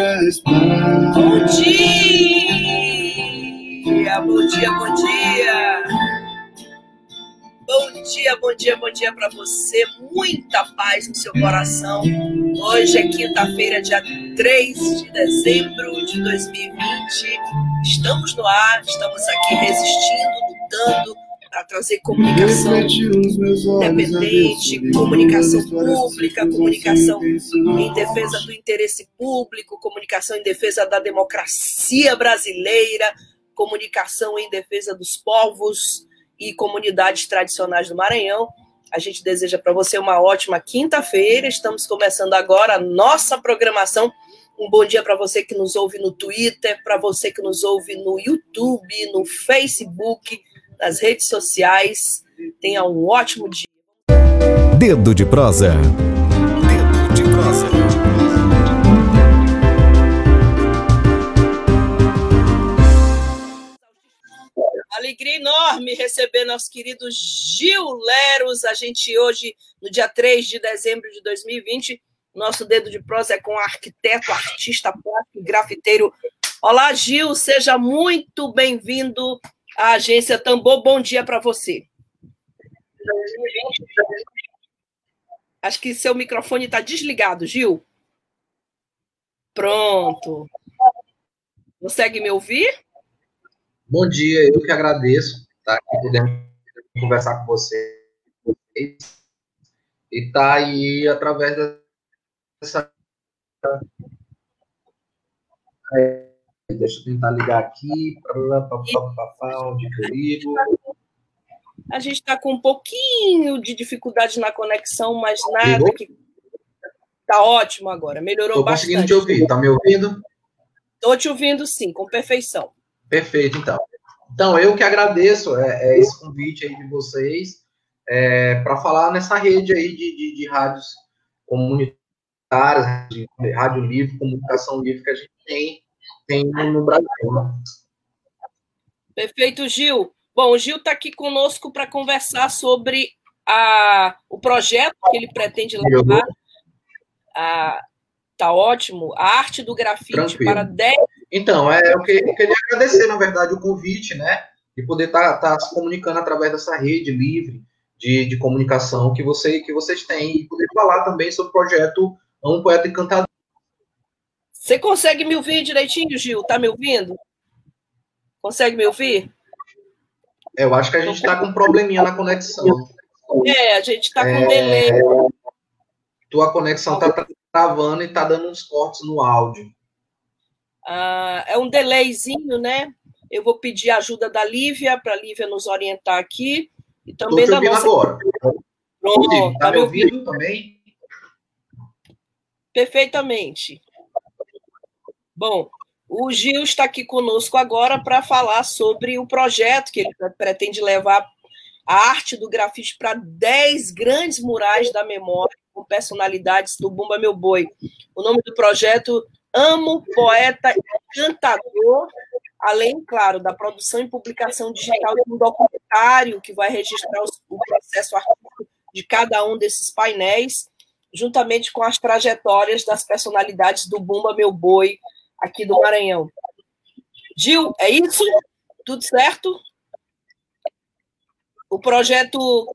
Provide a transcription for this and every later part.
Bom dia! Bom dia, bom dia! Bom dia, bom dia, bom dia para você. Muita paz no seu coração. Hoje é quinta-feira, dia 3 de dezembro de 2020. Estamos no ar, estamos aqui resistindo, lutando a trazer comunicação independente, comunicação pública, comunicação em defesa do interesse público, comunicação em defesa da democracia brasileira, comunicação em defesa dos povos e comunidades tradicionais do Maranhão. A gente deseja para você uma ótima quinta-feira. Estamos começando agora a nossa programação. Um bom dia para você que nos ouve no Twitter, para você que nos ouve no YouTube, no Facebook, nas redes sociais. Tenha um ótimo dia. Dedo de prosa. Dedo de prosa. Alegria enorme receber nosso querido Gil Leros. A gente hoje, no dia 3 de dezembro de 2020, nosso dedo de prosa é com arquiteto, artista plástico e grafiteiro. Olá, Gil, seja muito bem-vindo a agência Tambor. Bom dia para você. Acho que seu microfone está desligado, Gil. Pronto. Consegue me ouvir? Bom dia, eu que agradeço estar aqui podendo conversar com vocês. E tá aí através dessa. Deixa eu tentar ligar aqui. Onde que eu ligo? A gente está com um pouquinho de dificuldade na conexão, mas nada que. Tá ótimo agora, melhorou Tô bastante. Estou conseguindo te ouvir, tá me ouvindo? Estou te ouvindo sim, com perfeição. Perfeito, então. Então, eu que agradeço é, é esse convite aí de vocês é, para falar nessa rede aí de, de, de rádios comunitárias, de rádio livre, comunicação livre que a gente tem tem no Brasil. Né? Perfeito, Gil. Bom, o Gil está aqui conosco para conversar sobre a, o projeto que ele pretende levar. A, tá ótimo. A arte do grafite Tranquilo. para 10. Então, é, eu, que, eu queria agradecer, na verdade, o convite, né? De poder estar tá, tá se comunicando através dessa rede livre de, de comunicação que, você, que vocês têm e poder falar também sobre o projeto Um Poeta Encantador você consegue me ouvir direitinho, Gil? Tá me ouvindo? Consegue me ouvir? Eu acho que a gente está com um probleminha na conexão. É, a gente está com é... delay. Tua conexão está travando e está dando uns cortes no áudio. Ah, é um delayzinho, né? Eu vou pedir a ajuda da Lívia, para a Lívia nos orientar aqui. E também Tô te da nossa... agora. Pronto, tá, tá me ouvindo, ouvindo também? Perfeitamente. Bom, o Gil está aqui conosco agora para falar sobre o projeto que ele pretende levar a arte do grafite para 10 grandes murais da memória com personalidades do Bumba Meu Boi. O nome do projeto Amo Poeta Encantador, além, claro, da produção e publicação digital de um documentário que vai registrar o processo artístico de cada um desses painéis, juntamente com as trajetórias das personalidades do Bumba Meu Boi, aqui do Maranhão. Gil, é isso? Tudo certo? O projeto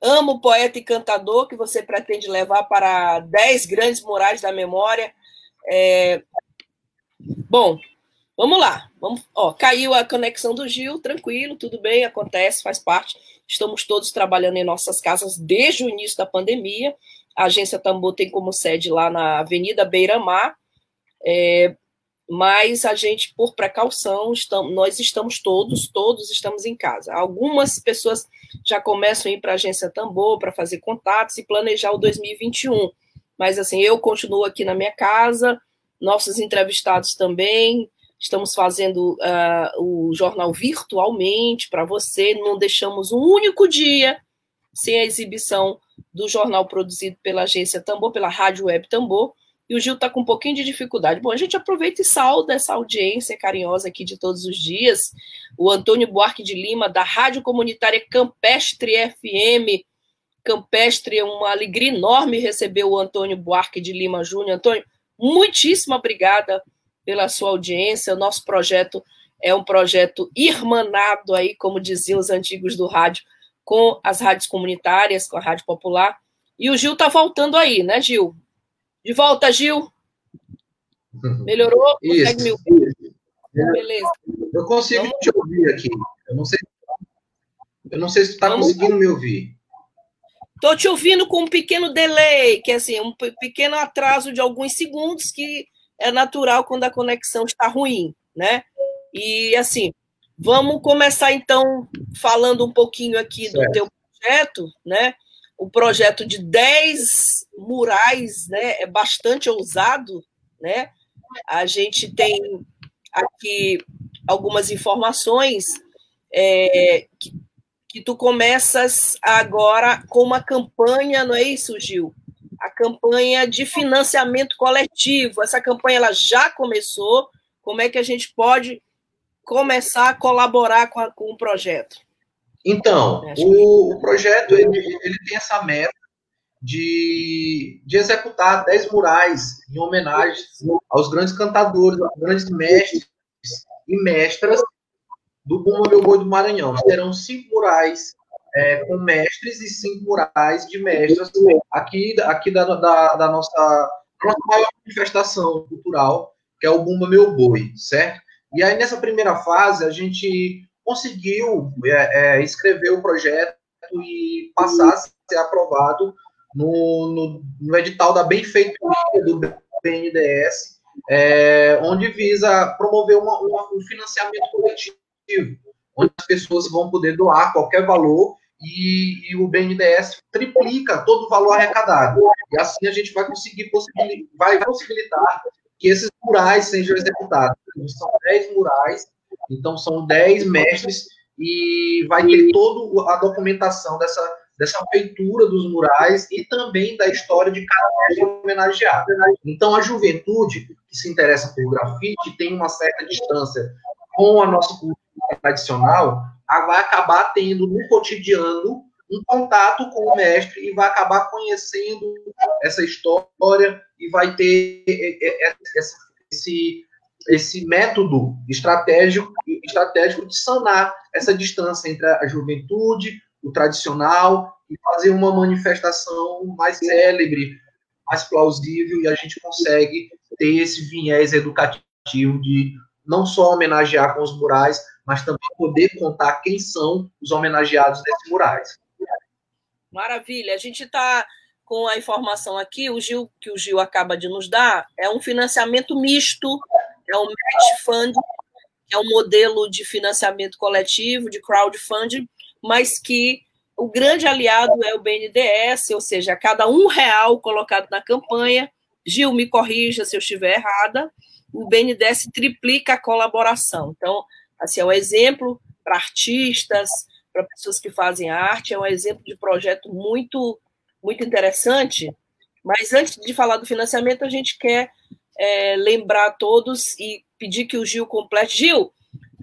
Amo Poeta e Cantador, que você pretende levar para 10 grandes murais da memória. É... Bom, vamos lá. Vamos... Ó, caiu a conexão do Gil, tranquilo, tudo bem, acontece, faz parte. Estamos todos trabalhando em nossas casas desde o início da pandemia. A agência Tambor tem como sede lá na Avenida Beira Mar. É, mas a gente, por precaução, estamos, nós estamos todos, todos estamos em casa. Algumas pessoas já começam a ir para a agência Tambor para fazer contatos e planejar o 2021. Mas assim, eu continuo aqui na minha casa, nossos entrevistados também, Estamos fazendo uh, o jornal virtualmente para você. Não deixamos um único dia sem a exibição do jornal produzido pela agência Tambor, pela Rádio Web Tambor. E o Gil está com um pouquinho de dificuldade. Bom, a gente aproveita e salda essa audiência carinhosa aqui de todos os dias. O Antônio Buarque de Lima, da Rádio Comunitária Campestre FM. Campestre, é uma alegria enorme receber o Antônio Buarque de Lima Júnior. Antônio, muitíssimo obrigada pela sua audiência. O nosso projeto é um projeto irmanado aí, como diziam os antigos do rádio, com as rádios comunitárias, com a Rádio Popular. E o Gil está voltando aí, né, Gil? De volta, Gil. Melhorou? Isso, Consegue me ouvir? Beleza. Eu consigo Vamos... te ouvir aqui. Eu não sei, eu não sei se está conseguindo me ouvir. Estou te ouvindo com um pequeno delay, que é assim, um pequeno atraso de alguns segundos, que é natural quando a conexão está ruim, né? E assim, vamos começar então falando um pouquinho aqui certo. do teu projeto, né? O projeto de 10 murais, né? É bastante ousado, né? A gente tem aqui algumas informações é, que, que tu começas agora com uma campanha, não é isso, Gil? a campanha de financiamento coletivo. Essa campanha ela já começou. Como é que a gente pode começar a colaborar com, a, com o projeto? Então, o, o, projeto ele, ele tem essa meta de, de executar 10 murais em homenagem aos grandes cantadores, aos grandes mestres e mestras do Bumba Meu Boi do Maranhão. Serão cinco murais é, com mestres e cinco murais de mestres aqui, aqui da, da, da nossa, nossa maior manifestação cultural, que é o Bumba Meu Boi, certo? E aí, nessa primeira fase, a gente conseguiu é, é, escrever o projeto e passar a ser aprovado no, no, no edital da benfeitoria do BNDES, é, onde visa promover uma, uma, um financiamento coletivo, onde as pessoas vão poder doar qualquer valor e, e, o BNDES triplica todo o valor arrecadado. E assim a gente vai conseguir possibilitar, vai possibilitar que esses murais sejam executados. São 10 murais, então são 10 mestres e vai ter toda a documentação dessa, dessa feitura dos murais e também da história de cada mestre homenageado. Então a juventude que se interessa por grafite tem uma certa distância com a nossa cultura tradicional, vai acabar tendo no cotidiano um contato com o mestre e vai acabar conhecendo essa história e vai ter esse, esse método estratégico, estratégico de sanar essa distância entre a juventude, o tradicional, e fazer uma manifestação mais célebre, mais plausível, e a gente consegue ter esse viés educativo de não só homenagear com os murais, mas também poder contar quem são os homenageados nesses murais. Maravilha. A gente está com a informação aqui, o Gil, que o Gil acaba de nos dar, é um financiamento misto, é um match fund, é um modelo de financiamento coletivo, de crowdfunding, mas que o grande aliado é o BNDES, ou seja, cada um real colocado na campanha, Gil, me corrija se eu estiver errada, o BNDES triplica a colaboração. Então, assim, é um exemplo para artistas, para pessoas que fazem arte, é um exemplo de projeto muito, muito interessante. Mas antes de falar do financiamento, a gente quer é, lembrar a todos e pedir que o Gil complete. Gil,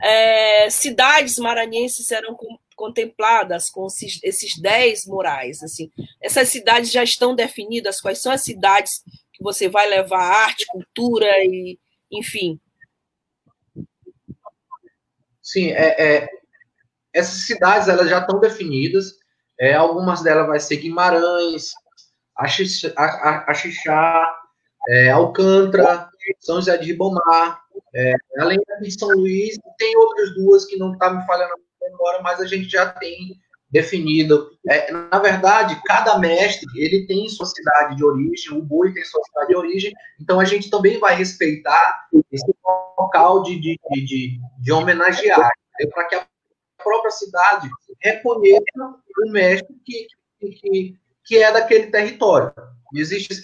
é, cidades maranhenses serão contempladas com esses 10 murais. Assim. Essas cidades já estão definidas, quais são as cidades que você vai levar arte, cultura e, enfim. Sim, é, é, essas cidades elas já estão definidas. É, algumas delas vai ser Guimarães, Axixá, é, Alcântara, São José de Ribamar, é, além de São Luís, tem outras duas que não está me falhando agora, mas a gente já tem definido. É, na verdade, cada mestre ele tem sua cidade de origem, o boi tem sua cidade de origem, então a gente também vai respeitar esse local de, de, de, de homenagear, para que a própria cidade reconheça o mestre que, que, que é daquele território. Existe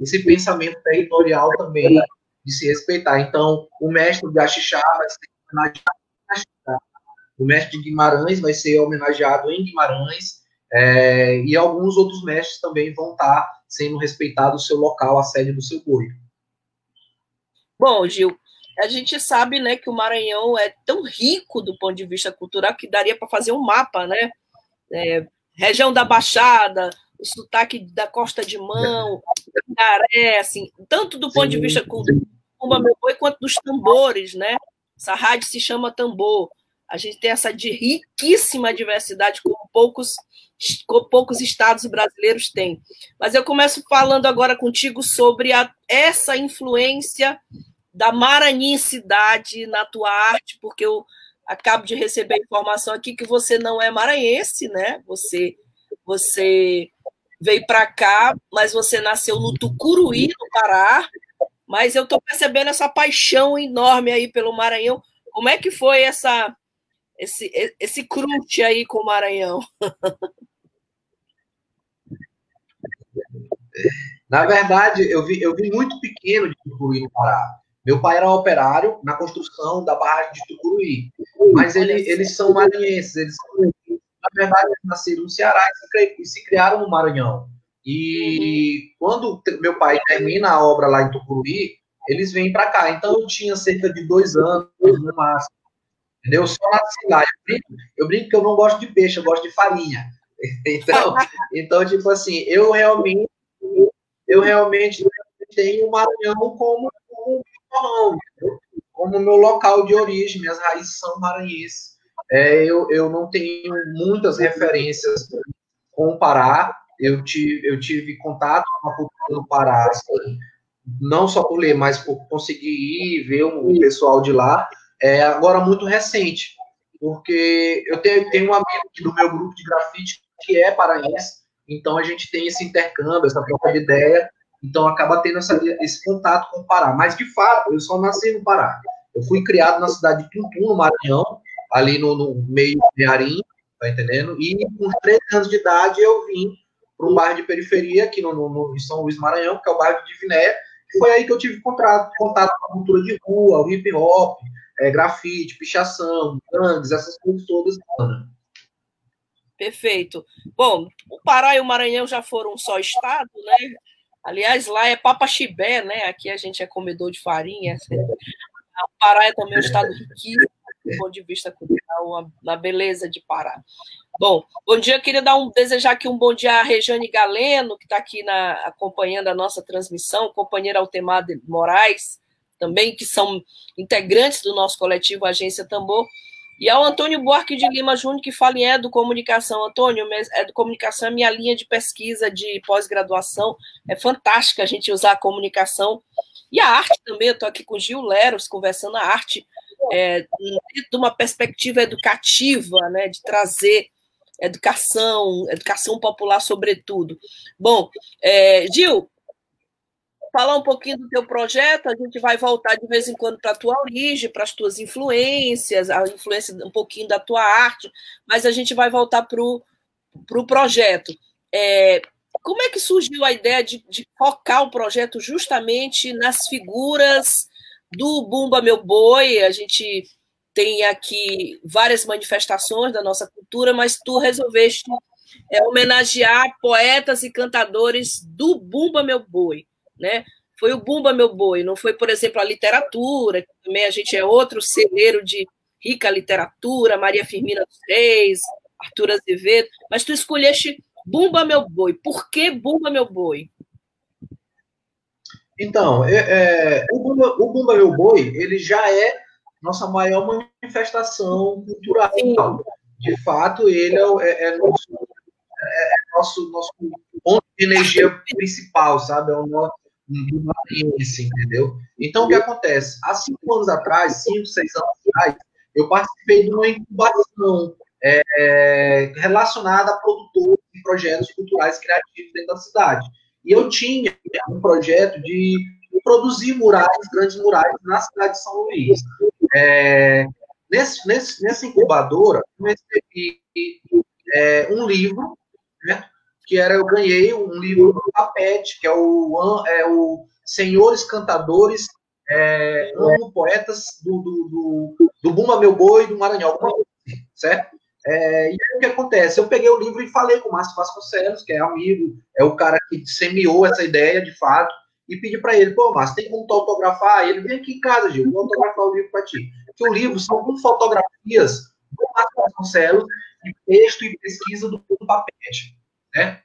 esse, pensamento territorial também de se respeitar. Então, o mestre de Axixá vai ser homenageado o mestre de Guimarães vai ser homenageado em Guimarães, é, e alguns outros mestres também vão estar sendo respeitados o seu local, a sede do seu boi. Bom, Gil, a gente sabe né, que o Maranhão é tão rico do ponto de vista cultural que daria para fazer um mapa, né? É, região da Baixada, sotaque da Costa de Mão, Caré, assim, tanto do ponto de vista meu boi, quanto dos tambores, né? Essa rádio se chama Tambor. A gente tem essa de riquíssima diversidade, como poucos, como poucos estados brasileiros têm. Mas eu começo falando agora contigo sobre a, essa influência da maranhensidade na tua arte, porque eu acabo de receber a informação aqui que você não é maranhense, né? Você, você veio para cá, mas você nasceu no Tucuruí, no Pará. Mas eu estou percebendo essa paixão enorme aí pelo Maranhão. Como é que foi essa esse, esse crunch aí com o Maranhão? Na verdade, eu vi, eu vi muito pequeno de Tucuruí no Pará. Meu pai era operário na construção da barragem de Tucuruí. Mas ele, eles são maranhenses. Eles são, na verdade, nasceram no Ceará e se criaram no Maranhão. E uhum. quando meu pai termina a obra lá em Tucuruí, eles vêm para cá. Então eu tinha cerca de dois anos no máximo. Entendeu? Eu só nasci lá. Eu brinco, eu brinco que eu não gosto de peixe, eu gosto de farinha. Então, então tipo assim, eu realmente, eu realmente tenho o Maranhão como, como, como meu local de origem, minhas raízes são maranhenses. É, eu, eu não tenho muitas referências com o Pará. Eu tive, eu tive contato com a cultura do Pará, assim, não só por ler, mas por conseguir ir ver o pessoal de lá é agora muito recente, porque eu tenho, tenho um amigo do meu grupo de grafite que é paraense, então a gente tem esse intercâmbio, essa troca de ideia, então acaba tendo essa, esse contato com o Pará. Mas, de fato, eu só nasci no Pará. Eu fui criado na cidade de Tuntum, no Maranhão, ali no, no meio de Arim, tá entendendo? E com 13 anos de idade eu vim para um bairro de periferia aqui no, no, em São Luís Maranhão, que é o bairro de Diviné, e foi aí que eu tive contato, contato com a cultura de rua, o hip hop, é, grafite, pichação, gangues, essas coisas todas. Perfeito. Bom, o Pará e o Maranhão já foram só estado, né? Aliás, lá é papaxibé, né? Aqui a gente é comedor de farinha. O Pará é também um estado riquíssimo do ponto de vista cultural, na beleza de Pará. Bom, bom dia, queria dar um, desejar aqui um bom dia à Rejane Galeno, que está aqui na, acompanhando a nossa transmissão, companheira Altemar de Moraes, também, que são integrantes do nosso coletivo Agência Tambor, e ao Antônio Buarque de Lima Júnior, que fala em Educomunicação. Antônio, Educomunicação é minha linha de pesquisa de pós-graduação. É fantástica a gente usar a comunicação e a arte também. Eu estou aqui com o Gil Leros, conversando a arte é, de uma perspectiva educativa, né, de trazer educação, educação popular, sobretudo. Bom, é, Gil, falar um pouquinho do teu projeto, a gente vai voltar de vez em quando para a tua origem, para as tuas influências, a influência um pouquinho da tua arte, mas a gente vai voltar para o pro projeto. É, como é que surgiu a ideia de, de, focar o projeto justamente nas figuras do Bumba Meu Boi? A gente tem aqui várias manifestações da nossa cultura, mas tu resolveste é, homenagear poetas e cantadores do Bumba Meu Boi né? Foi o Bumba Meu Boi, não foi, por exemplo, a literatura, que também a gente é outro celeiro de rica literatura, Maria Firmina dos Reis, Arthur Azevedo, mas tu escolheste Bumba Meu Boi. Por que Bumba Meu Boi? Então, é, é, o, Bumba, o, Bumba, Meu Boi, ele já é nossa maior manifestação cultural. Sim. De fato, ele é, é, é nosso, é, é nosso, nosso ponto de energia principal, sabe? É o nosso, maranhense, entendeu? Então, o que acontece? Há cinco anos atrás, cinco, seis anos atrás, eu participei de uma incubação relacionada a produtores e projetos culturais criativos dentro da cidade. E eu tinha um projeto de produzir murais, grandes murais, na cidade de São Luís. É, nesse, nesse, nessa incubadora, eu recebi é, um livro, né, que era eu ganhei um livro do Papete, que é o, é o Senhores Cantadores é, poetas do, do, do, do Bumba Meu Boi, do Maranhão, assim, certo? É, e aí o que acontece? Eu peguei o livro e falei com o Márcio Vasconcelos, que é amigo, é o cara que semeou essa ideia de fato, e pedi para ele, pô, Márcio, tem como tu autografar? Ele vem aqui em casa, Gil, vou autografar o livro para ti. Porque o livro são com fotografias do Márcio Vasconcelos, de texto e pesquisa do, do Papete, né?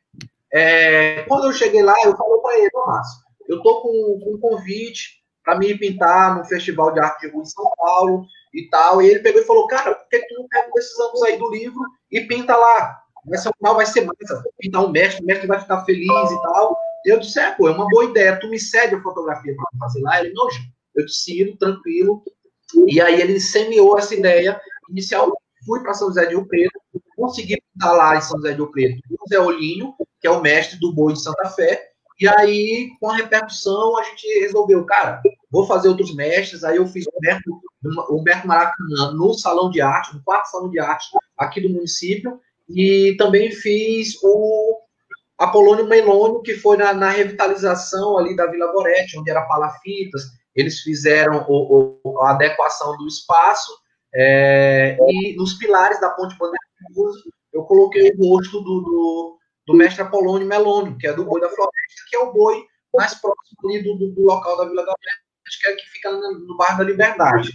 É, quando eu cheguei lá, eu falei para ele, ô Márcio, eu tô com, com um convite para me pintar no Festival de Arte de Rua em São Paulo e tal. E ele pegou e falou, cara, por que tu não pega esses anos aí do livro e pinta lá? Essa final vai ser massa, pintar um mestre, o mestre vai ficar feliz e tal. Eu disse, é, pô, é uma boa ideia, tu me cede a fotografia para fazer lá? Ele, não, eu te sigo, tranquilo. E aí ele semeou essa ideia inicial. Fui para São José de Rio Preto, consegui pintar lá em São José de Rio Preto o Zé Olinho, que é o mestre do boi de Santa Fé, e aí, com a repercussão, a gente resolveu, cara, vou fazer outros mestres. Aí eu fiz o Humberto, Humberto Maracanã no Salão de Arte, no quarto Salão de Arte aqui do município. E também fiz o Apolônio Melônio, que foi na, na, revitalização ali da Vila Gorete, onde era palafitas. Eles fizeram o, o, a adequação do espaço. É, e nos pilares da Ponte Bandeira eu coloquei o rosto do, do do mestre Apolônio Melônio, que é do boi da floresta, que é o boi mais próximo ali do, do, local da Vila da que é que fica no, bairro da Liberdade.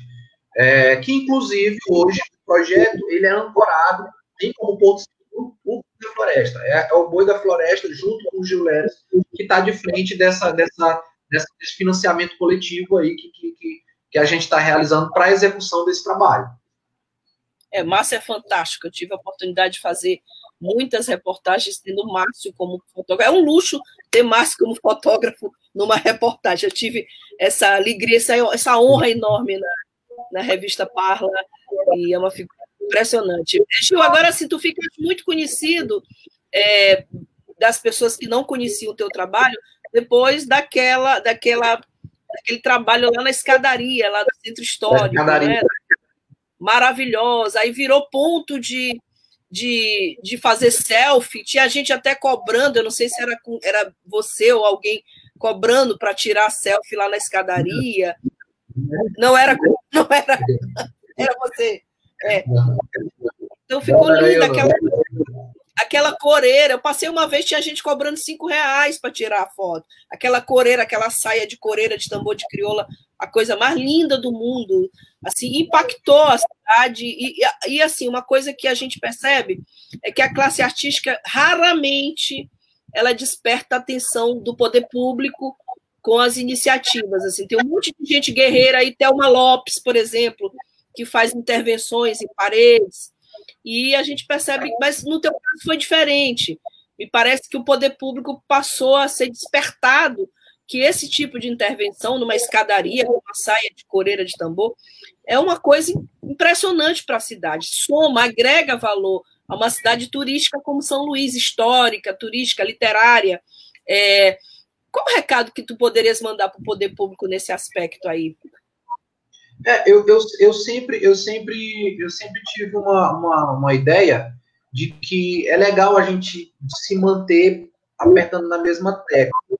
É, que, inclusive, hoje, o projeto ele é ancorado, tem como ponto o boi da floresta. É, é, o boi da floresta, junto com o Gil Leres, que está de frente dessa, dessa, desse financiamento coletivo aí que, que, que a gente está realizando para a execução desse trabalho. É, Márcio é fantástico. Eu tive a oportunidade de fazer muitas reportagens tendo Márcio como fotógrafo. É um luxo ter Márcio como fotógrafo numa reportagem. Eu tive essa alegria, essa, essa honra enorme na, na revista Parla, e é uma figura impressionante. Gil, agora sim, tu ficas muito conhecido é, das pessoas que não conheciam o teu trabalho depois daquela, daquela, daquele trabalho lá na escadaria, lá do centro histórico. Né? Maravilhosa. Aí virou ponto de de, de fazer selfie, tinha gente até cobrando, eu não sei se era, era você ou alguém cobrando para tirar selfie lá na escadaria. Não era, não era, era você. É. Então ficou linda aquela, aquela coreira. Eu passei uma vez, tinha gente cobrando cinco reais para tirar a foto. Aquela coreira, aquela saia de coreira de tambor de crioula, a coisa mais linda do mundo. Assim, impactou a cidade. E, e, assim, uma coisa que a gente percebe é que a classe artística raramente ela desperta a atenção do poder público com as iniciativas. Assim, tem um monte de gente guerreira aí, Thelma Lopes, por exemplo, que faz intervenções em paredes e a gente percebe, mas no teu caso foi diferente. Me parece que o poder público passou a ser despertado que esse tipo de intervenção numa escadaria, com uma saia de coreira de tambor, é uma coisa impressionante para a cidade. Soma, agrega valor a uma cidade turística como São Luís, histórica, turística, literária. É, qual o recado que tu poderias mandar para o poder público nesse aspecto aí? É, eu, eu, eu, sempre, eu, sempre, eu sempre tive uma, uma, uma ideia de que é legal a gente se manter apertando na mesma tecla.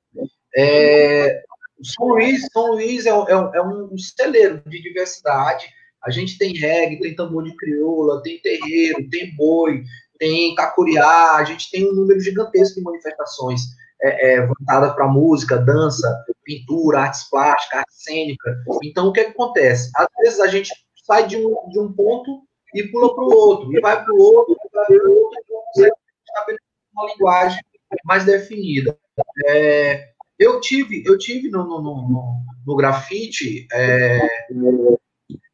É, São Luís, São Luís é, é, é, um celeiro de diversidade. A gente tem reggae, tem tambor de crioula, tem terreiro, tem boi, tem cacuriá, a gente tem um número gigantesco de manifestações é, é, voltada para música, dança, pintura, artes plásticas, arte cênica. Então, o que, é que acontece? Às vezes a gente sai de um, de um ponto e pula para o outro, e vai para o outro, e vai para o outro, e consegue uma linguagem mais definida. É, eu tive, eu tive no, no, no, no grafite é,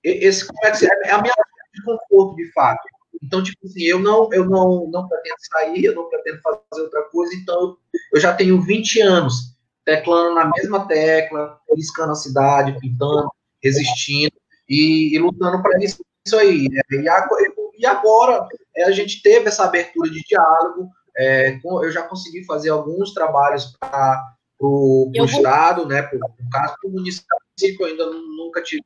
esse é a minha de conforto de fato. Então, tipo assim, eu não, eu não, não pretendo sair, eu não pretendo fazer outra coisa, então eu já tenho 20 anos teclando na mesma tecla, riscando a cidade, pintando, resistindo e, e lutando para isso, isso aí. Né? E, e agora é, a gente teve essa abertura de diálogo, é, eu já consegui fazer alguns trabalhos para o Estado, né, para o caso do município, eu ainda nunca tive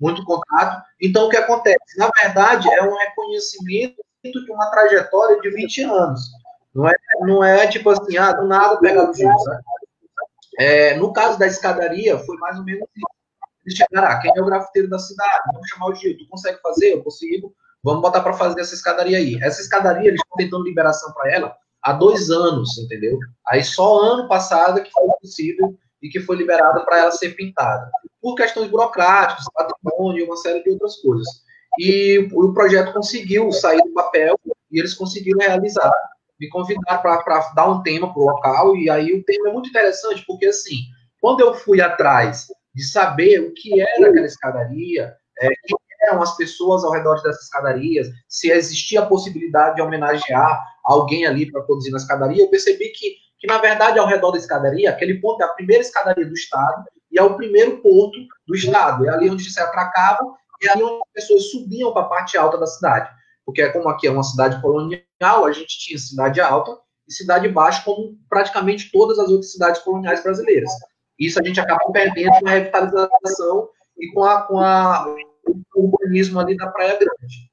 muito contato. Então, o que acontece? Na verdade, é um reconhecimento de uma trajetória de 20 anos. Não é, não é tipo assim, ah, do nada pega o. Né? É, no caso da escadaria, foi mais ou menos isso. eles chegaram, ah, quem é o grafiteiro da cidade? Vamos chamar o Gil, tu consegue fazer? Eu consigo. Vamos botar para fazer essa escadaria aí. Essa escadaria, eles estão tentando liberação para ela há dois anos, entendeu? Aí só ano passado que foi possível e que foi liberada para ela ser pintada. Por questões burocráticas, patrimônio uma série de outras coisas. E o projeto conseguiu sair do papel e eles conseguiram realizar. Me convidaram para dar um tema para o local, e aí o tema é muito interessante, porque assim, quando eu fui atrás de saber o que era aquela escadaria, é, quem eram as pessoas ao redor dessas escadarias, se existia a possibilidade de homenagear alguém ali para produzir na escadaria, eu percebi que, que, na verdade, ao redor da escadaria, aquele ponto é a primeira escadaria do Estado e é o primeiro ponto do Estado. É ali onde se atracavam e é ali onde as pessoas subiam para a parte alta da cidade. Porque, como aqui é uma cidade colonial, a gente tinha cidade alta e cidade baixa, como praticamente todas as outras cidades coloniais brasileiras. Isso a gente acaba perdendo na revitalização e com, a, com a, o urbanismo ali da Praia Grande.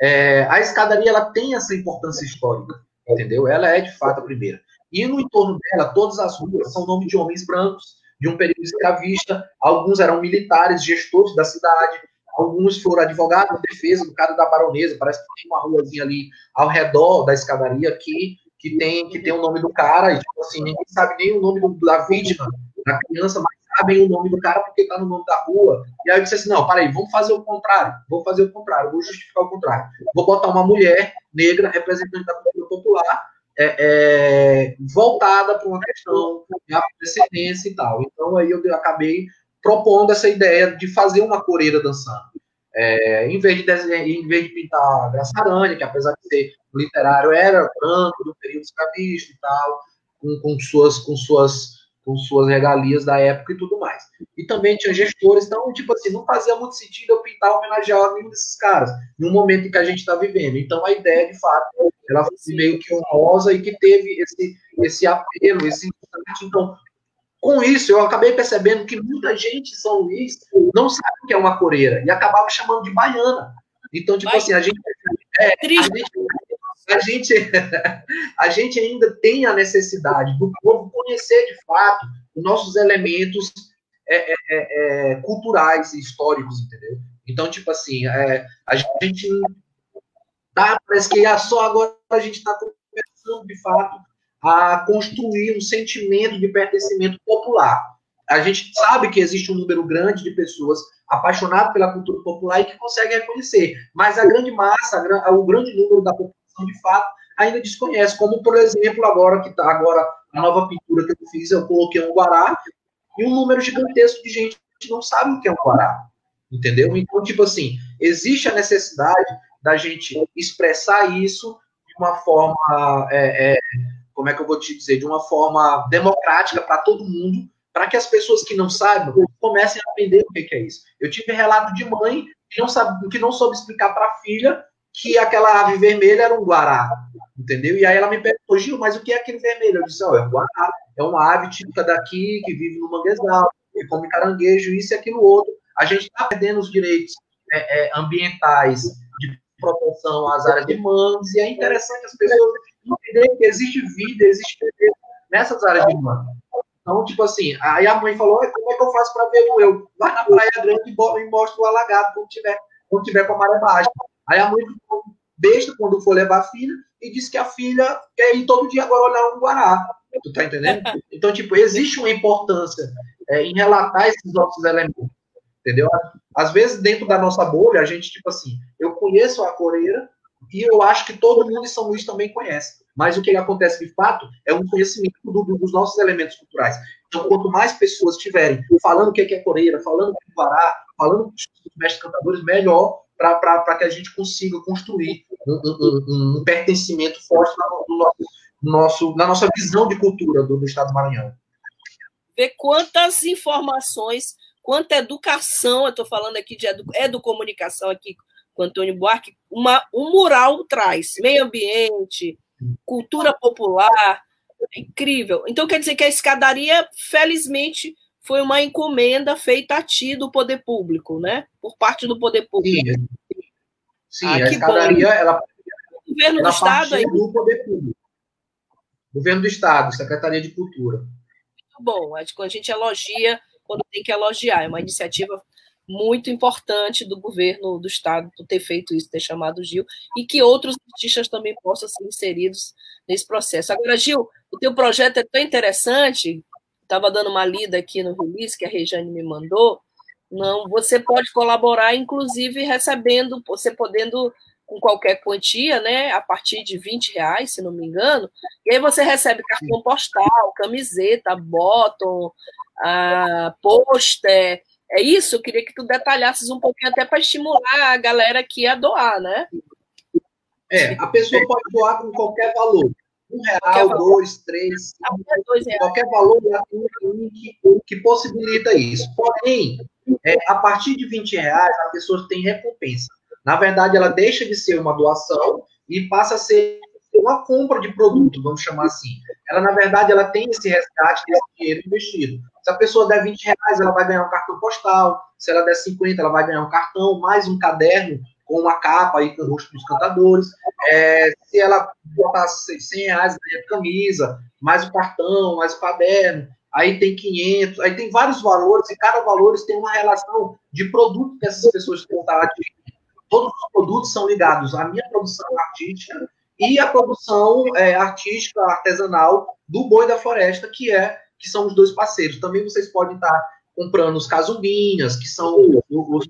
É, a escadaria ela tem essa importância histórica, entendeu? Ela é de fato a primeira. E no entorno dela, todas as ruas são nome de homens brancos, de um período escravista. Alguns eram militares, gestores da cidade. Alguns foram advogados de defesa do cara da baronesa. Parece que tem uma ruazinha ali ao redor da escadaria que, que, tem, que tem o nome do cara. E, tipo assim, ninguém sabe nem o nome do, da vítima da criança, mas sabem o nome do cara porque está no nome da rua. E aí eu disse assim: não, peraí, vamos fazer o contrário. Vou fazer o contrário, vou justificar o contrário. Vou botar uma mulher negra, representante da cultura popular, é, é, voltada para uma questão de afrodescendência e tal. Então aí eu acabei propondo essa ideia de fazer uma coreira dançando. É, em, vez de desenhar, em vez de pintar Graça Aranha, que apesar de ser literário, era branco, do período escravista e tal, com, com, suas, com suas com suas regalias da época e tudo mais. E também tinha gestores, então, tipo assim, não fazia muito sentido eu pintar homenagear nenhum desses caras, no momento em que a gente está vivendo. Então, a ideia, de fato, ela foi meio que honrosa e que teve esse, esse apelo, esse Então, com isso, eu acabei percebendo que muita gente em São Luís não sabe o que é uma coreira e acabava chamando de baiana. Então, tipo assim, a gente. É, a gente a gente, a gente ainda tem a necessidade do povo conhecer de fato os nossos elementos é, é, é, é culturais e históricos, entendeu? Então, tipo assim, é, a gente tá, parece que só agora a gente está começando de fato a construir um sentimento de pertencimento popular. A gente sabe que existe um número grande de pessoas apaixonadas pela cultura popular e que conseguem reconhecer, mas a grande massa, o grande número da população de fato ainda desconhece, como por exemplo agora que está agora a nova pintura que eu fiz, eu coloquei um guará e um número gigantesco de gente que não sabe o que é um guará, entendeu? Então tipo assim existe a necessidade da gente expressar isso de uma forma é, é, como é que eu vou te dizer, de uma forma democrática para todo mundo, para que as pessoas que não sabem comecem a aprender o que é isso. Eu tive relato de mãe que não sabe, que não soube explicar para a filha que aquela ave vermelha era um guará, entendeu? E aí ela me perguntou, Gil, mas o que é aquele vermelho? Eu disse, oh, é um guará, é uma ave típica daqui, que vive no manguezal, que come caranguejo, isso e aquilo outro. A gente está perdendo os direitos é, é, ambientais de proteção às áreas de mangues, e é interessante as pessoas entenderem que existe vida, existe vida nessas áreas de mangue. Então, tipo assim, aí a mãe falou, como é que eu faço para ver o eu? Vai na Praia Grande e mostra o alagado quando tiver, quando tiver com a maré baixa. Aí a mãe ficou besta quando for levar a filha e disse que a filha quer ir todo dia agora olhar um guará. Tu tá entendendo? Então, tipo, existe uma importância é, em relatar esses nossos elementos. Entendeu? Às vezes, dentro da nossa bolha, a gente, tipo assim, eu conheço a coreira e eu acho que todo mundo em São Luís também conhece. Mas o que acontece de fato é um conhecimento do, dos nossos elementos culturais. Então, quanto mais pessoas tiverem falando o que é coreira, falando o que é guará, falando os mestres cantadores, melhor para que a gente consiga construir um, um, um pertencimento forte no nosso, na nossa visão de cultura do, do Estado do Maranhão. Ver quantas informações, quanta educação, eu estou falando aqui de edu, educomunicação aqui com Antônio Buarque, uma, um mural traz meio ambiente, cultura popular, é incrível. Então quer dizer que a escadaria, felizmente, foi uma encomenda feita a ti do poder público, né? Por parte do poder público. Sim, Sim ah, a escadaria, bom. ela. O governo ela do Estado aí. do poder público. Governo do Estado, Secretaria de Cultura. Muito bom. A gente elogia quando tem que elogiar. É uma iniciativa muito importante do governo do estado por ter feito isso, ter chamado o Gil, e que outros artistas também possam ser inseridos nesse processo. Agora, Gil, o teu projeto é tão interessante, estava dando uma lida aqui no release que a Rejane me mandou, não, você pode colaborar, inclusive recebendo, você podendo com qualquer quantia, né, a partir de 20 reais, se não me engano, e aí você recebe cartão postal, camiseta, bottom, pôster, é isso? Eu queria que tu detalhasses um pouquinho até para estimular a galera aqui a doar, né? É, a pessoa pode doar com qualquer valor. Um real, dois, três, cinco, qualquer valor, link que possibilita isso. Porém, é, a partir de 20 reais, a pessoa tem recompensa. Na verdade, ela deixa de ser uma doação e passa a ser uma compra de produto, vamos chamar assim. Ela, na verdade, ela tem esse resgate desse dinheiro investido. Se a pessoa der 20 reais, ela vai ganhar um cartão postal. Se ela der 50, ela vai ganhar um cartão, mais um caderno com uma capa aí com o rosto dos cantadores. É, se ela botar 100 reais, ganha camisa, mais o cartão, mais o caderno. Aí tem 500, aí tem vários valores, e cada valor tem uma relação de produto que essas pessoas têm Todos os produtos são ligados à minha produção artística e à produção é, artística, artesanal do Boi da Floresta, que é que são os dois parceiros. Também vocês podem estar comprando os casumbinhas, que são os,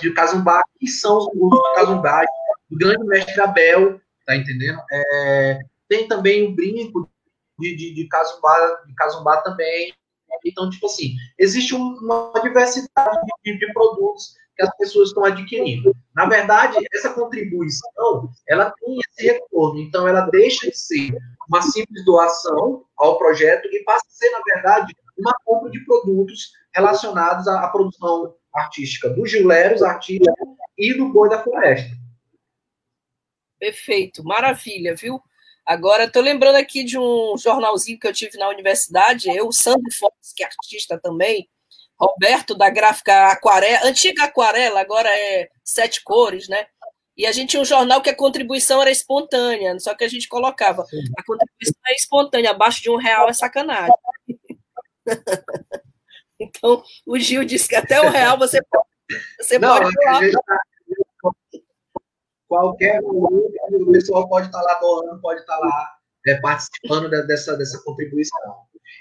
de casumbá, que são os, os casumbá do grande mestre Abel, tá entendendo? É, tem também o brinco de, de, de, casumbá, de casumbá também. Então, tipo assim, existe uma diversidade de, de produtos que as pessoas estão adquirindo. Na verdade, essa contribuição, ela tem esse retorno, então ela deixa de ser uma simples doação ao projeto e passa a ser, na verdade, uma compra de produtos relacionados à, à produção artística do Gileros, artística e do Boi da Floresta. Perfeito, maravilha, viu? Agora, estou lembrando aqui de um jornalzinho que eu tive na universidade, eu, Sandro Fox, que é artista também, Roberto, da gráfica Aquarela, antiga Aquarela, agora é Sete Cores, né? E a gente tinha um jornal que a contribuição era espontânea, só que a gente colocava a contribuição é espontânea, abaixo de um real é sacanagem. então, o Gil disse que até um real você pode. Você Não, pode tá, qualquer o pessoal pode estar lá doando, pode estar lá é, participando dessa, dessa contribuição.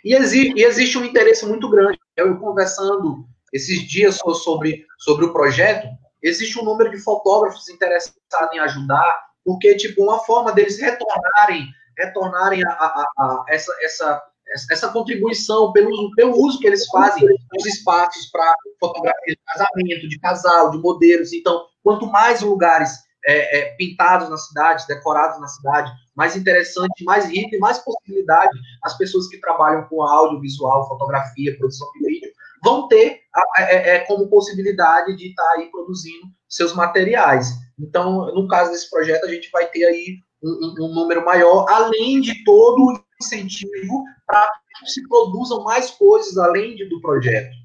E existe, e existe um interesse muito grande. Eu conversando esses dias sobre, sobre o projeto, existe um número de fotógrafos interessados em ajudar, porque, tipo, uma forma deles retornarem, retornarem a, a, a essa, essa, essa contribuição pelo, pelo uso que eles fazem dos espaços para fotografia de casamento, de casal, de modelos. Então, quanto mais lugares é, é, pintados na cidade, decorados na cidade, mais interessante, mais rico e mais possibilidade as pessoas que trabalham com audiovisual, fotografia, produção de vídeo, vão ter é, é, como possibilidade de estar tá aí produzindo seus materiais. Então, no caso desse projeto, a gente vai ter aí um, um número maior, além de todo incentivo para que se produzam mais coisas além do projeto.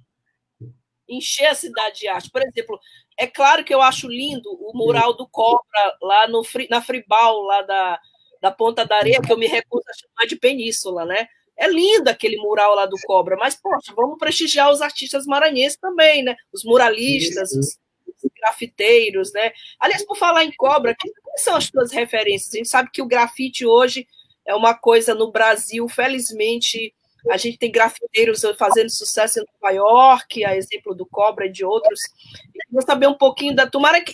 Encher a cidade de arte. Por exemplo, é claro que eu acho lindo o mural do Cobra lá no, na Fribal, lá da, da Ponta da Areia, que eu me recuso a chamar de península, né? É lindo aquele mural lá do Cobra, mas, poxa, vamos prestigiar os artistas maranhenses também, né? Os muralistas, os, os grafiteiros, né? Aliás, por falar em Cobra, quais são as suas referências? A gente sabe que o grafite hoje é uma coisa no Brasil, felizmente, a gente tem grafiteiros fazendo sucesso em Nova York, a exemplo do Cobra e de outros. Vou saber um pouquinho da. Tomara que.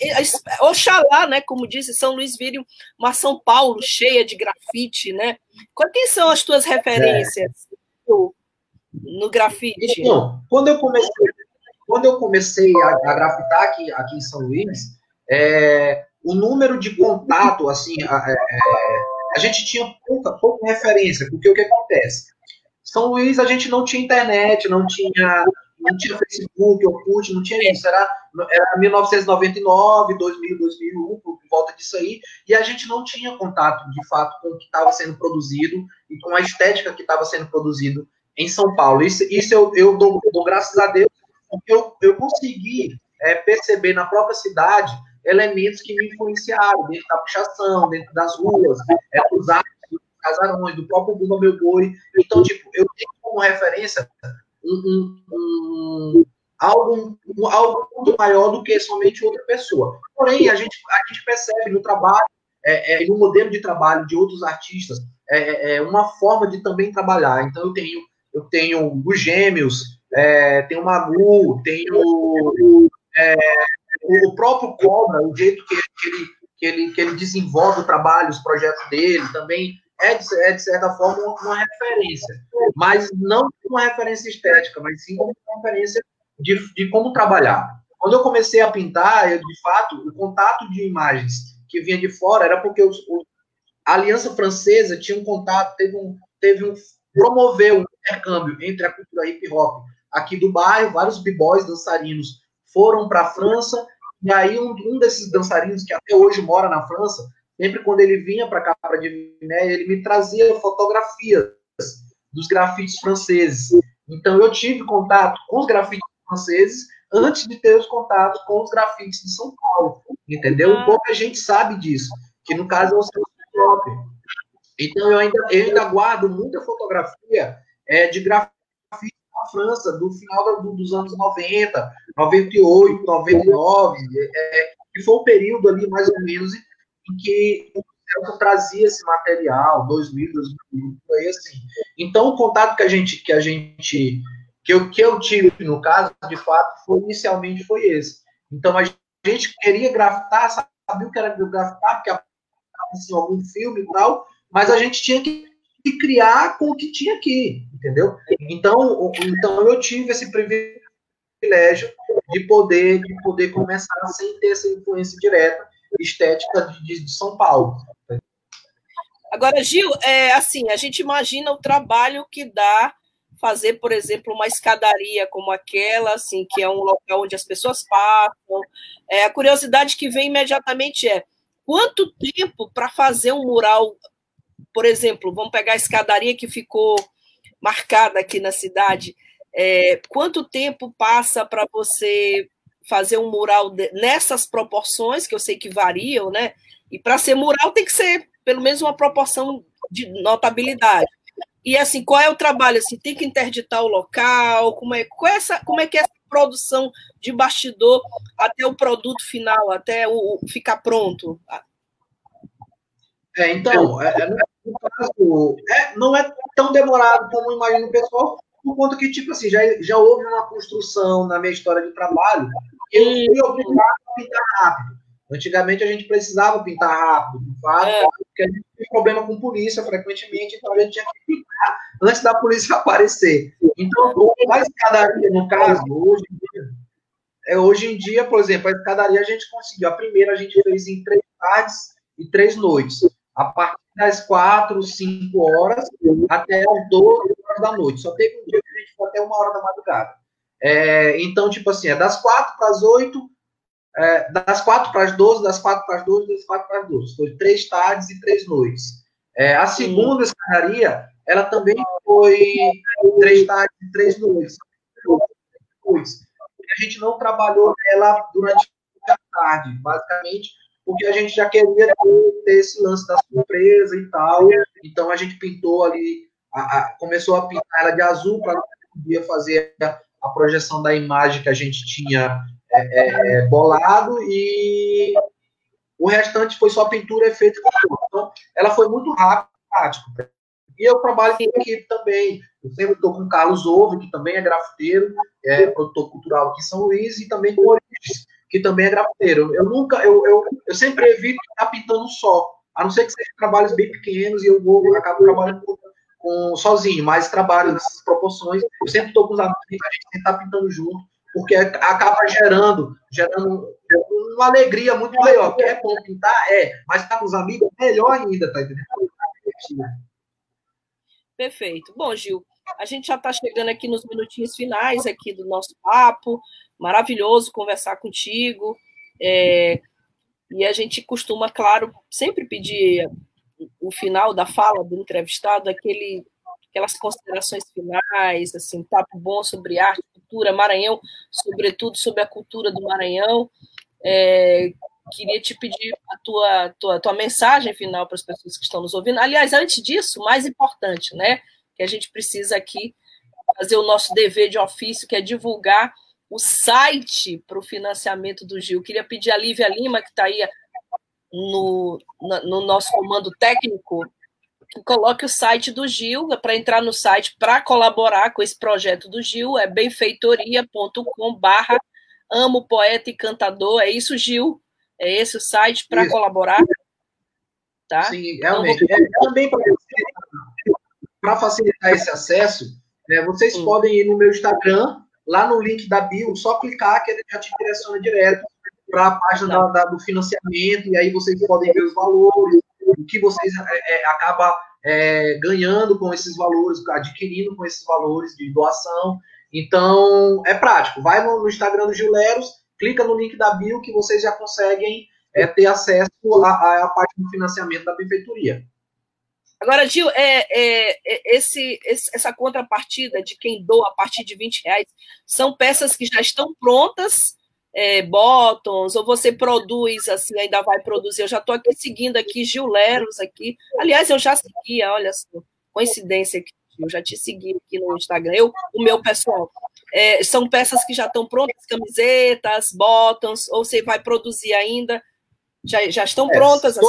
Oxalá, né? Como disse, São Luís vire uma São Paulo cheia de grafite, né? Quais são as tuas referências é. no, no grafite? Então, quando eu comecei, quando eu comecei a, a grafitar aqui, aqui em São Luís, é, o número de contato, assim, a, é, a gente tinha pouca, pouca referência, porque o que acontece? São Luís a gente não tinha internet, não tinha, não tinha Facebook, Orkut, não tinha isso. Era, era 1999, 2000, 2001, por volta disso aí, e a gente não tinha contato, de fato, com o que estava sendo produzido e com a estética que estava sendo produzido em São Paulo. Isso, isso eu, eu dou, dou graças a Deus, porque eu, eu consegui é, perceber na própria cidade elementos que me influenciaram dentro da puxação, dentro das ruas, é, dos casarões, do próprio Bumba Meu Boi. Então, tipo, eu tenho como referência um, um, algo, um, algo muito maior do que somente outra pessoa. Porém, a gente, a gente percebe no trabalho, é, é, no modelo de trabalho de outros artistas, é, é, é uma forma de também trabalhar. Então, eu tenho, eu tenho os gêmeos, é, tenho o Magu, tenho é, o próprio Cobra, o jeito que, ele, que, ele, que ele desenvolve o trabalho, os projetos dele, também é de, é, de certa forma, uma, uma, referência. Mas não uma referência estética, mas sim uma referência de, de como trabalhar. Quando eu comecei a pintar, eu, de fato, o contato de imagens que vinha de fora era porque os, os, a Aliança Francesa tinha um contato, teve um, teve um promoveu um intercâmbio entre a cultura hip hop aqui do bairro, vários b-boys dançarinos foram para a França, e aí um, um, desses dançarinos que até hoje mora na França, sempre quando ele vinha para cá, para Diviné, ele me trazia fotografias dos grafites franceses. Então eu tive contato com os grafites franceses antes de ter os contatos com os grafites de São Paulo, entendeu? Ah. Pouca gente sabe disso, que no caso é o seu próprio. Então eu ainda, eu ainda guardo muita fotografia é, de grafite na França, do final do, dos anos 90, 98, 99, é, que foi um período ali mais ou menos em que o Celso trazia esse material, 2000, 2000, foi assim. Então o contato que a gente que a gente que eu, que eu tive no caso, de fato, foi, inicialmente foi esse. Então a gente queria grafitar, sabia o que era grafitar, porque assim, algum filme e tal, mas a gente tinha que criar com o que tinha aqui, entendeu? Então, então eu tive esse privilégio de poder de poder começar sem ter essa influência direta estética de, de São Paulo. Agora, Gil, é assim, a gente imagina o trabalho que dá fazer, por exemplo, uma escadaria como aquela, assim, que é um local onde as pessoas passam. É, a curiosidade que vem imediatamente é quanto tempo para fazer um mural, por exemplo, vamos pegar a escadaria que ficou marcada aqui na cidade. É, quanto tempo passa para você fazer um mural de, nessas proporções, que eu sei que variam, né? E para ser mural tem que ser pelo menos uma proporção de notabilidade. E assim, qual é o trabalho? Assim, tem que interditar o local? Como é, qual é essa, como é que é essa produção de bastidor até o produto final, até o, o ficar pronto? É, então, é, é, no caso, não é tão demorado como imagina o pessoal, por conta que, tipo assim, já, já houve uma construção na minha história de trabalho eu fui obrigado a pintar rápido. Antigamente a gente precisava pintar rápido, de fato, é. porque a gente tinha problema com polícia frequentemente, então a gente tinha que pintar antes da polícia aparecer. Então, a escadaria, no caso, hoje em dia, é, hoje em dia, por exemplo, a escadaria a gente conseguiu. A primeira a gente fez em três tardes e três noites. A partir das quatro, cinco horas, até as 12 horas da noite. Só teve um dia que a gente foi até uma hora da madrugada. É, então, tipo assim, é das quatro para as oito, é, das quatro para as 12, das quatro para as 12, das quatro para as 12. Foi três tardes e três noites. É, a segunda escadaria, ela também foi três tardes e três noites. A gente não trabalhou ela durante a tarde, basicamente, porque a gente já queria ter esse lance da surpresa e tal. Então a gente pintou ali, a, a, começou a pintar ela de azul para poder fazer a, a projeção da imagem que a gente tinha é, é, bolado e o restante foi só pintura, efeito. Então, ela foi muito rápida, prática. E eu trabalho com equipe também. Eu sempre estou com o Carlos Ovo, que também é grafiteiro, é produtor cultural aqui em São Luís, e também com o Origens, que também é grafiteiro. Eu nunca, eu, eu, eu sempre evito estar pintando só, a não ser que sejam trabalhos bem pequenos e eu vou, acabo trabalhando com, sozinho, mas trabalho nessas proporções. Eu sempre estou com os amigos, a gente está pintando junto porque acaba gerando, gerando uma alegria muito maior. Que é bom pintar? É, mas estar tá com os amigos, melhor ainda, tá entendendo? Perfeito. Bom, Gil, a gente já está chegando aqui nos minutinhos finais aqui do nosso papo. Maravilhoso conversar contigo. É, e a gente costuma, claro, sempre pedir o final da fala do entrevistado, aquele, aquelas considerações finais, assim, papo bom sobre arte, cultura, Maranhão, sobretudo sobre a cultura do Maranhão. É, queria te pedir a tua, tua, tua mensagem final para as pessoas que estão nos ouvindo. Aliás, antes disso, mais importante, né? Que a gente precisa aqui fazer o nosso dever de ofício, que é divulgar o site para o financiamento do Gil. Queria pedir a Lívia Lima, que está aí no, no nosso comando técnico, que coloque o site do Gil, para entrar no site para colaborar com esse projeto do Gil, é benfeitoria.com barra amo poeta e cantador, é isso, Gil? É esse o site para colaborar? Tá? Sim, realmente. Então, vou... é, também para facilitar esse acesso, né, vocês Sim. podem ir no meu Instagram, lá no link da bio, só clicar que ele já te direciona direto para a página da, da, do financiamento, e aí vocês podem ver os valores, o que vocês é, é, acabam é, ganhando com esses valores, adquirindo com esses valores de doação. Então, é prático. Vai no, no Instagram do Gileros, clica no link da bio que vocês já conseguem é, ter acesso à, à parte do financiamento da prefeitura. Agora, Gil, é, é, é esse, essa contrapartida de quem doa a partir de 20 reais são peças que já estão prontas, é, bottoms, ou você produz, assim, ainda vai produzir. Eu já estou aqui seguindo aqui Gil Leros aqui. Aliás, eu já seguia, olha só, coincidência aqui, eu já te segui aqui no Instagram, eu, o meu pessoal. É, são peças que já estão prontas, camisetas, bottoms, ou você vai produzir ainda? Já, já estão é, prontas? As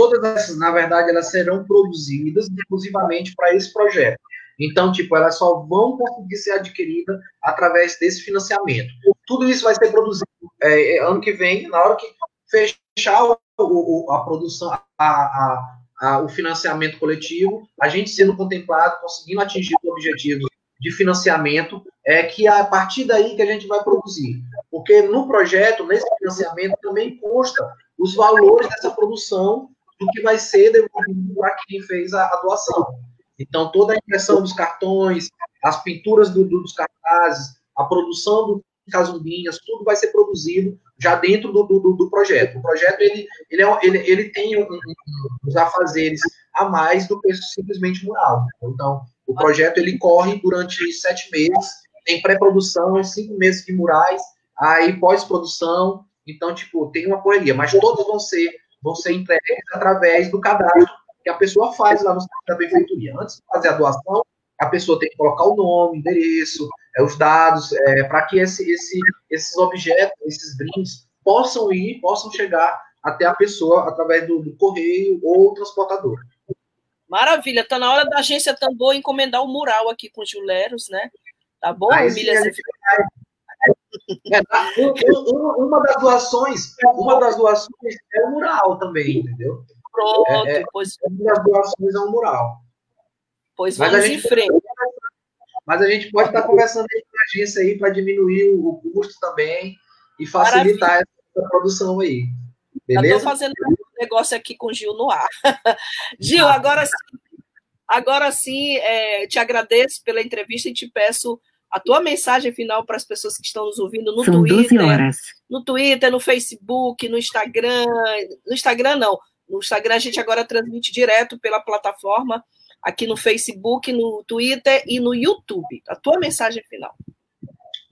todas essas, na verdade, elas serão produzidas exclusivamente para esse projeto. Então, tipo, elas só vão conseguir ser adquiridas através desse financiamento. Tudo isso vai ser produzido é, é ano que vem, na hora que fechar o, o, a produção, a, a, a, o financiamento coletivo, a gente sendo contemplado, conseguindo atingir o objetivo de financiamento, é que a partir daí que a gente vai produzir. Porque no projeto, nesse financiamento, também consta os valores dessa produção do que vai ser devolvido para quem fez a, a, doação. Então, toda a impressão dos cartões, as pinturas do, do, dos cartazes, a produção dos casumbinhas, tudo vai ser produzido já dentro do, do, do projeto. O projeto ele, ele, é, ele, ele tem um, um, afazeres a mais do que simplesmente mural. Então, o projeto ele corre durante sete meses, tem pré-produção, cinco meses de murais, aí pós-produção, então, tipo, tem uma correria, mas todos vão ser vão ser entregues através do cadastro que a pessoa faz lá no site da prefeitura. Antes de fazer a doação, a pessoa tem que colocar o nome, endereço, é, os dados, é, para que esse, esse, esses objetos, esses brindes, possam ir, possam chegar até a pessoa através do, do correio ou transportador. Maravilha, tá na hora da agência Tambor encomendar o um mural aqui com os Juleros, né? Tá bom, ah, Emília? É, uma das doações, uma das doações é o mural também, entendeu? Pronto, é, é, pois. Uma das doações é o mural. Pois mas vamos em frente. Mas a gente pode estar conversando com a agência aí para diminuir o, o, custo também e facilitar Maravilha. essa produção aí. Beleza? Estou fazendo um negócio aqui com o Gil no ar. Gil, agora sim, agora sim é, te agradeço pela entrevista e te peço a tua mensagem final para as pessoas que estão nos ouvindo no São Twitter, no Twitter, no Facebook, no Instagram, no Instagram não, no Instagram a gente agora transmite direto pela plataforma, aqui no Facebook, no Twitter e no YouTube. A tua mensagem final.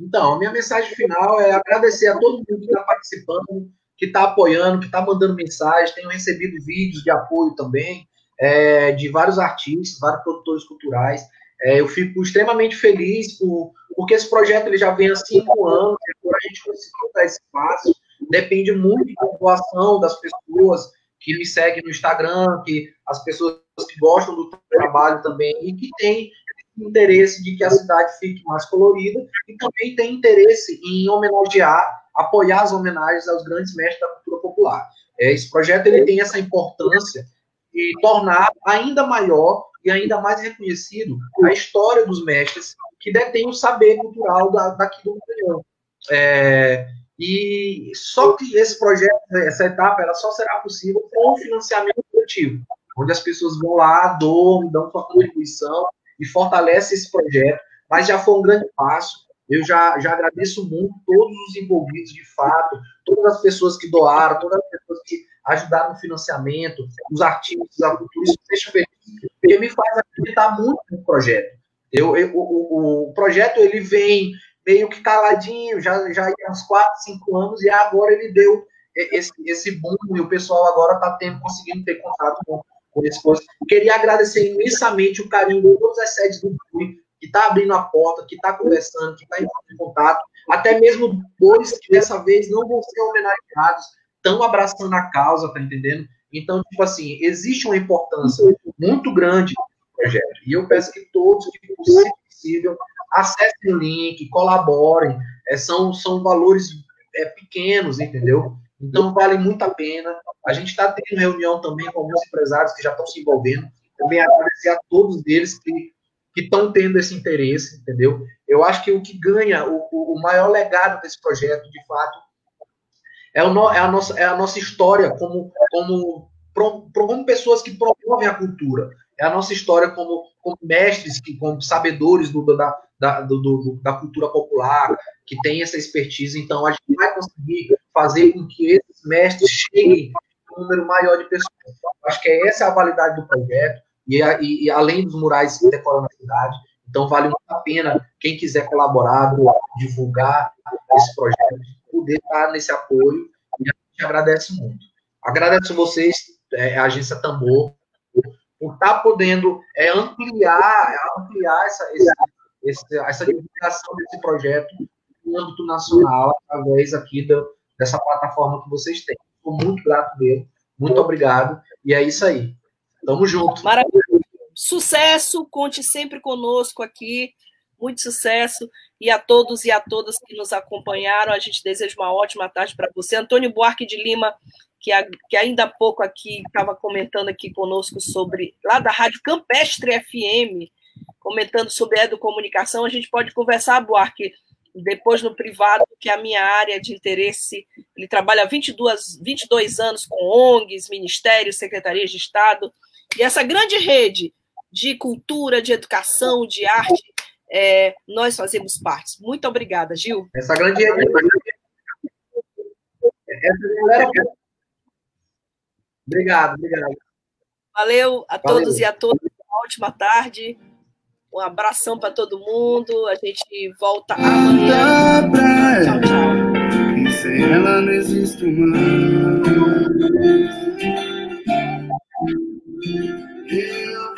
Então, a minha mensagem final é agradecer a todo mundo que está participando, que está apoiando, que está mandando mensagem. Tenho recebido vídeos de apoio também é, de vários artistas, vários produtores culturais. É, eu fico extremamente feliz por, porque esse projeto ele já vem há cinco anos, agora a gente conseguiu dar esse passo. Depende muito da atuação das pessoas que me seguem no Instagram, que as pessoas que gostam do trabalho também e que têm interesse de que a cidade fique mais colorida e também tem interesse em homenagear, apoiar as homenagens aos grandes mestres da cultura popular. É, esse projeto ele tem essa importância de tornar ainda maior e ainda mais reconhecido a história dos mestres que detêm o saber cultural da, daqui do Maranhão. É, e só que esse projeto, essa etapa, ela só será possível com financiamento coletivo, onde as pessoas vão lá, doam, dão sua contribuição e fortalece esse projeto. Mas já foi um grande passo. Eu já, já agradeço muito todos os envolvidos, de fato, todas as pessoas que doaram, todas as pessoas que ajudaram no financiamento, os artistas, a cultura, isso deixa feliz, porque me faz acreditar muito no projeto. Eu, eu o, o, projeto ele vem meio que caladinho, já, já há uns 4, 5 anos, e agora ele deu esse, esse boom, e o pessoal agora está conseguindo ter contato com, com esse posto. Queria agradecer imensamente o carinho de todas as sedes do CUI, que está abrindo a porta, que está conversando, que está em contato, até mesmo dois que dessa vez não vão ser homenageados, estão abraçando a causa, tá entendendo? Então, tipo assim, existe uma importância muito grande no projeto. E eu peço que todos, que possível, acessem o link, colaborem. É, são, são valores é, pequenos, entendeu? Então, vale muito a pena. A gente está tendo reunião também com alguns empresários que já estão se envolvendo. Também agradecer a todos eles que estão tendo esse interesse, entendeu? Eu acho que o que ganha, o, o maior legado desse projeto, de fato, é, o, é, a, nossa, é a nossa história como, como, como pessoas que promovem a cultura. É a nossa história como, como mestres, que, como sabedores do, da, da, do, do, da cultura popular, que tem essa expertise. Então, a gente vai conseguir fazer com que esses mestres cheguem a um número maior de pessoas. Acho que essa é a validade do projeto, e, e, e além dos murais que decoram na cidade. Então, vale muito a pena quem quiser colaborar, divulgar esse projeto, poder estar nesse apoio, e a gente agradece muito. Agradeço vocês, é, a Agência Tambor, por estar podendo é, ampliar, ampliar essa, essa, essa divulgação desse projeto no âmbito nacional, através aqui dessa plataforma que vocês têm. Estou muito grato mesmo. Muito obrigado. E é isso aí. Tamo junto. Maravilha. Sucesso, conte sempre conosco aqui. Muito sucesso. E a todos e a todas que nos acompanharam, a gente deseja uma ótima tarde para você. Antônio Buarque de Lima, que, a, que ainda há pouco aqui estava comentando aqui conosco sobre, lá da Rádio Campestre FM, comentando sobre educomunicação. A gente pode conversar, Buarque, depois no privado, que é a minha área de interesse. Ele trabalha 22, 22 anos com ONGs, ministérios, secretarias de Estado. E essa grande rede de cultura, de educação, de arte, é, nós fazemos parte. Muito obrigada, Gil. Essa grande. Essa Obrigado, obrigado. Valeu a Valeu. todos e a todas. Uma ótima tarde. Um abração para todo mundo. A gente volta amanhã. Tchau, tchau. E sem ela não existe mais. Eu